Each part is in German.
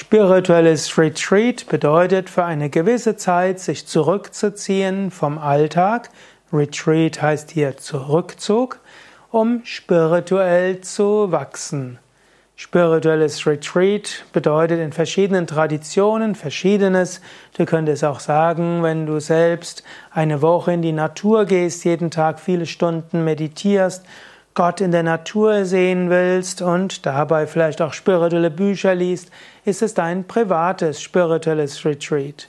Spirituelles Retreat bedeutet für eine gewisse Zeit sich zurückzuziehen vom Alltag. Retreat heißt hier Zurückzug, um spirituell zu wachsen. Spirituelles Retreat bedeutet in verschiedenen Traditionen verschiedenes. Du könntest auch sagen, wenn du selbst eine Woche in die Natur gehst, jeden Tag viele Stunden meditierst, Gott in der Natur sehen willst und dabei vielleicht auch spirituelle Bücher liest, ist es dein privates spirituelles Retreat.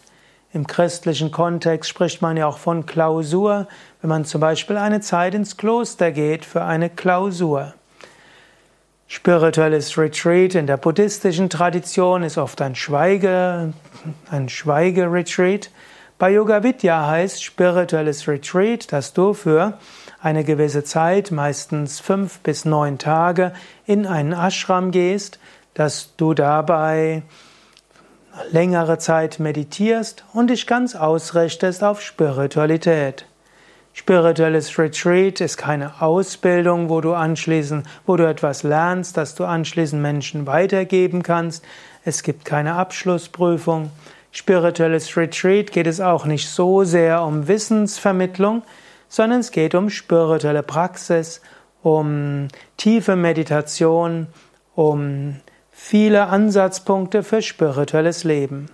Im christlichen Kontext spricht man ja auch von Klausur, wenn man zum Beispiel eine Zeit ins Kloster geht für eine Klausur. Spirituelles Retreat in der buddhistischen Tradition ist oft ein Schweige, ein Schweigeretreat. Bei Yoga Vidya heißt spirituelles Retreat, dass du für eine gewisse Zeit, meistens fünf bis neun Tage, in einen Ashram gehst, dass du dabei längere Zeit meditierst und dich ganz ausrichtest auf Spiritualität. Spirituelles Retreat ist keine Ausbildung, wo du anschließend, wo du etwas lernst, das du anschließend Menschen weitergeben kannst. Es gibt keine Abschlussprüfung. Spirituelles Retreat geht es auch nicht so sehr um Wissensvermittlung, sondern es geht um spirituelle Praxis, um tiefe Meditation, um viele Ansatzpunkte für spirituelles Leben.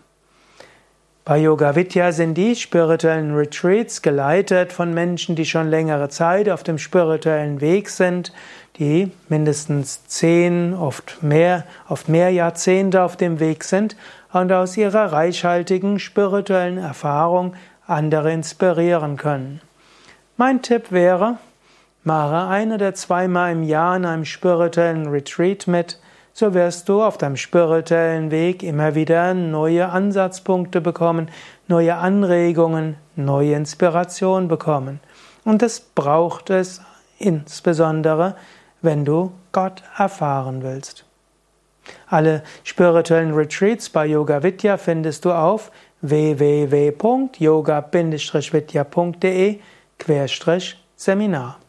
Bei Yoga Vidya sind die spirituellen Retreats geleitet von Menschen, die schon längere Zeit auf dem spirituellen Weg sind, die mindestens zehn, oft mehr, oft mehr Jahrzehnte auf dem Weg sind und aus ihrer reichhaltigen spirituellen Erfahrung andere inspirieren können. Mein Tipp wäre, mache ein oder zweimal im Jahr in einem spirituellen Retreat mit, so wirst du auf deinem spirituellen Weg immer wieder neue Ansatzpunkte bekommen, neue Anregungen, neue Inspiration bekommen. Und das braucht es insbesondere, wenn du Gott erfahren willst. Alle spirituellen Retreats bei Yoga Vidya findest du auf www.yoga-vidya.de Seminar